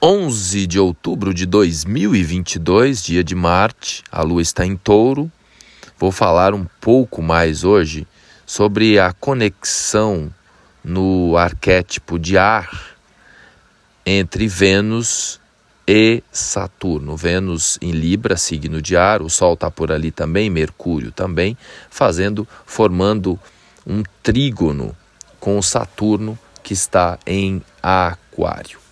11 de outubro de 2022, dia de Marte, a lua está em touro. Vou falar um pouco mais hoje sobre a conexão no arquétipo de ar entre Vênus e Saturno. Vênus em Libra, signo de ar, o Sol está por ali também, Mercúrio também, fazendo, formando um trígono com Saturno que está em Aquário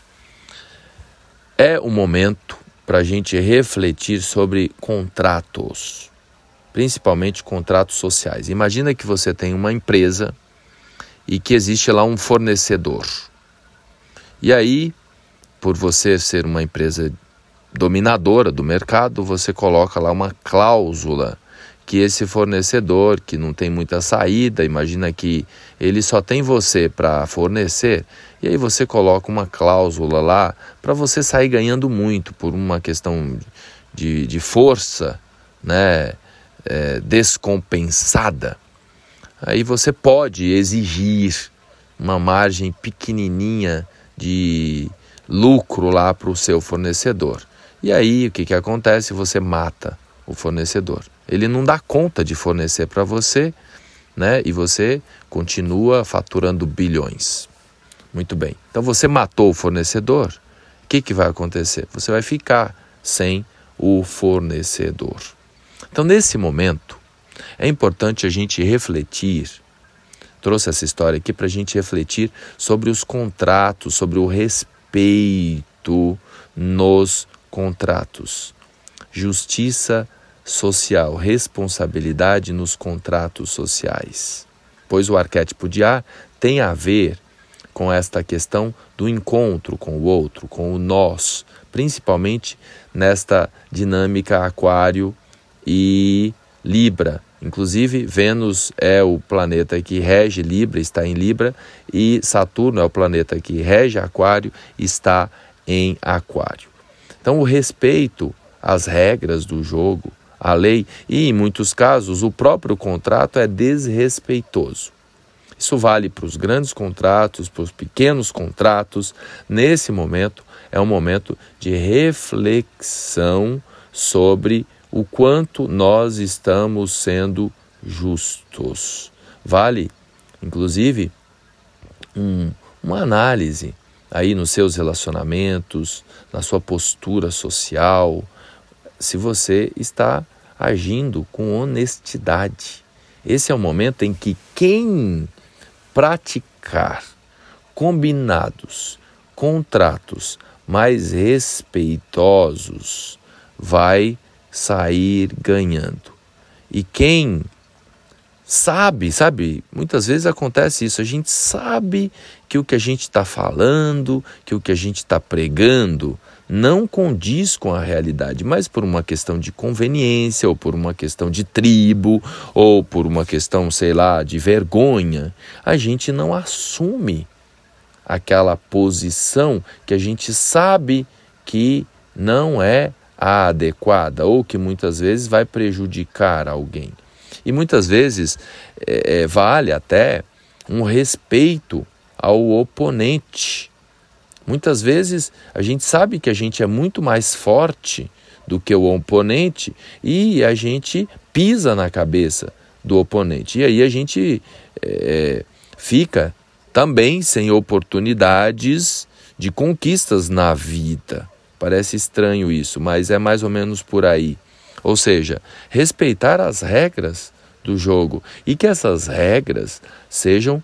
é o momento para a gente refletir sobre contratos, principalmente contratos sociais. Imagina que você tem uma empresa e que existe lá um fornecedor. E aí, por você ser uma empresa dominadora do mercado, você coloca lá uma cláusula que esse fornecedor que não tem muita saída, imagina que ele só tem você para fornecer, e aí você coloca uma cláusula lá para você sair ganhando muito por uma questão de, de força né, é, descompensada. Aí você pode exigir uma margem pequenininha de lucro lá para o seu fornecedor. E aí o que, que acontece? Você mata o fornecedor. Ele não dá conta de fornecer para você, né? E você continua faturando bilhões. Muito bem. Então você matou o fornecedor. O que, que vai acontecer? Você vai ficar sem o fornecedor. Então, nesse momento, é importante a gente refletir. Trouxe essa história aqui para a gente refletir sobre os contratos, sobre o respeito nos contratos. Justiça social, responsabilidade nos contratos sociais. Pois o arquétipo de ar tem a ver com esta questão do encontro com o outro, com o nós, principalmente nesta dinâmica Aquário e Libra. Inclusive, Vênus é o planeta que rege Libra, está em Libra, e Saturno é o planeta que rege Aquário, está em Aquário. Então, o respeito às regras do jogo, a lei e, em muitos casos, o próprio contrato é desrespeitoso. Isso vale para os grandes contratos, para os pequenos contratos. Nesse momento, é um momento de reflexão sobre o quanto nós estamos sendo justos. Vale, inclusive, um, uma análise aí nos seus relacionamentos, na sua postura social, se você está agindo com honestidade. Esse é o momento em que quem praticar combinados, contratos mais respeitosos vai sair ganhando. E quem sabe, sabe, muitas vezes acontece isso, a gente sabe que o que a gente está falando, que o que a gente está pregando não condiz com a realidade, mas por uma questão de conveniência, ou por uma questão de tribo, ou por uma questão, sei lá, de vergonha, a gente não assume aquela posição que a gente sabe que não é a adequada ou que muitas vezes vai prejudicar alguém. E muitas vezes é, vale até um respeito ao oponente Muitas vezes a gente sabe que a gente é muito mais forte do que o oponente e a gente pisa na cabeça do oponente. E aí a gente é, fica também sem oportunidades de conquistas na vida. Parece estranho isso, mas é mais ou menos por aí. Ou seja, respeitar as regras do jogo e que essas regras sejam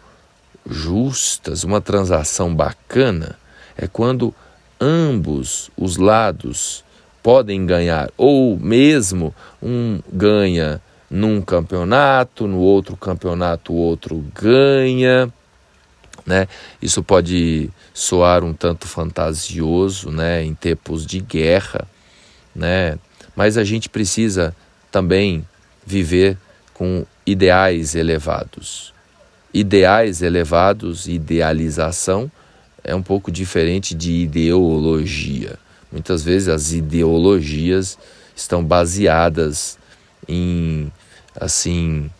justas, uma transação bacana é quando ambos os lados podem ganhar, ou mesmo um ganha num campeonato, no outro campeonato o outro ganha, né? Isso pode soar um tanto fantasioso, né, em tempos de guerra, né? Mas a gente precisa também viver com ideais elevados. Ideais elevados, idealização é um pouco diferente de ideologia. Muitas vezes as ideologias estão baseadas em assim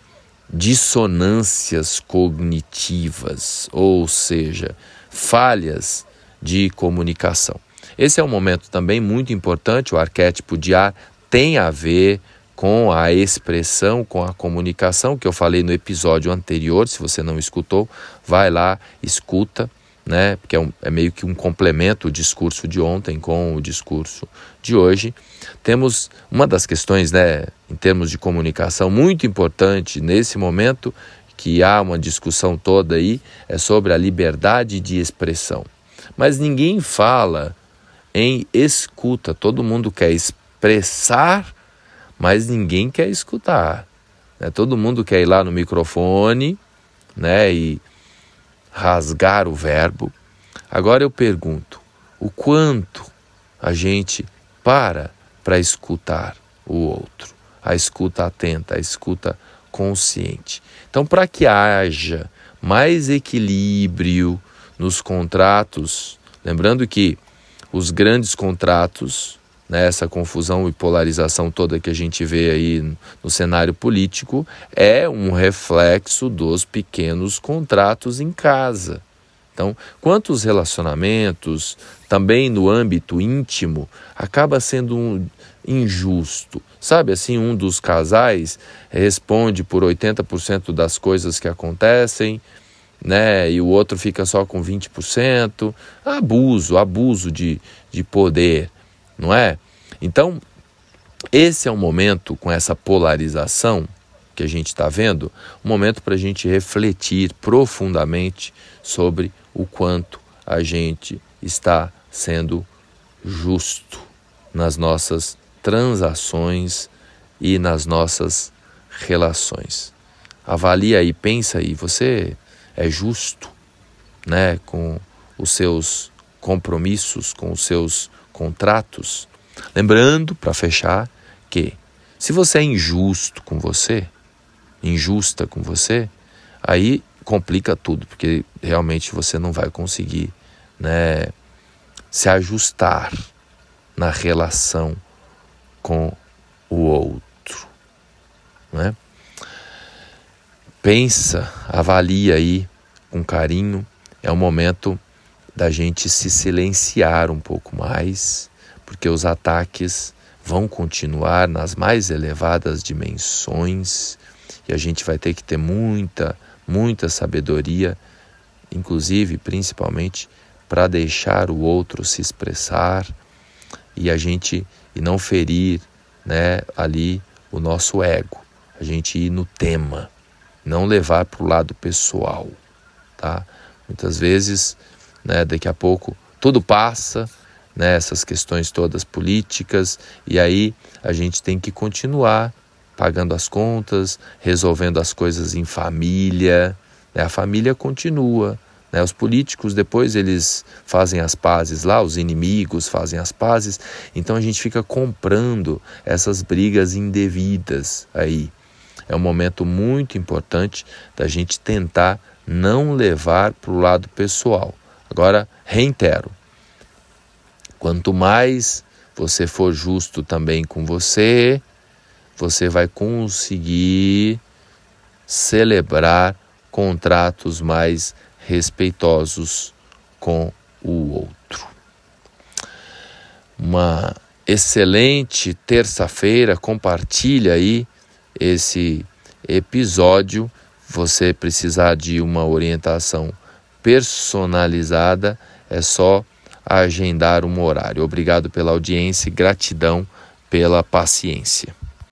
dissonâncias cognitivas, ou seja, falhas de comunicação. Esse é um momento também muito importante, o arquétipo de ar tem a ver com a expressão, com a comunicação que eu falei no episódio anterior. Se você não escutou, vai lá, escuta, né? Porque é, um, é meio que um complemento o discurso de ontem com o discurso de hoje. Temos uma das questões, né, em termos de comunicação, muito importante nesse momento que há uma discussão toda aí é sobre a liberdade de expressão. Mas ninguém fala em escuta. Todo mundo quer expressar mas ninguém quer escutar. Né? Todo mundo quer ir lá no microfone né, e rasgar o verbo. Agora eu pergunto: o quanto a gente para para escutar o outro? A escuta atenta, a escuta consciente. Então, para que haja mais equilíbrio nos contratos, lembrando que os grandes contratos né, essa confusão e polarização toda que a gente vê aí no cenário político é um reflexo dos pequenos contratos em casa. Então, quantos relacionamentos, também no âmbito íntimo, acaba sendo um injusto? Sabe assim, um dos casais responde por 80% das coisas que acontecem, né? E o outro fica só com 20%. Abuso, abuso de, de poder não é? Então, esse é um momento com essa polarização que a gente está vendo, um momento para a gente refletir profundamente sobre o quanto a gente está sendo justo nas nossas transações e nas nossas relações. Avalia aí, pensa aí, você é justo, né, com os seus compromissos, com os seus contratos. Lembrando, para fechar, que se você é injusto com você, injusta com você, aí complica tudo, porque realmente você não vai conseguir né, se ajustar na relação com o outro. Né? Pensa, avalia aí com carinho, é um momento da gente se silenciar um pouco mais, porque os ataques vão continuar nas mais elevadas dimensões e a gente vai ter que ter muita, muita sabedoria, inclusive, principalmente, para deixar o outro se expressar e a gente e não ferir, né, ali o nosso ego. A gente ir no tema, não levar para o lado pessoal, tá? Muitas vezes né? Daqui a pouco tudo passa, né? Essas questões todas políticas e aí a gente tem que continuar pagando as contas, resolvendo as coisas em família, né? A família continua, né? Os políticos depois eles fazem as pazes lá, os inimigos fazem as pazes, então a gente fica comprando essas brigas indevidas aí. É um momento muito importante da gente tentar não levar para o lado pessoal. Agora, reitero: quanto mais você for justo também com você, você vai conseguir celebrar contratos mais respeitosos com o outro. Uma excelente terça-feira, compartilha aí esse episódio. Você precisar de uma orientação personalizada, é só agendar um horário. Obrigado pela audiência gratidão pela paciência.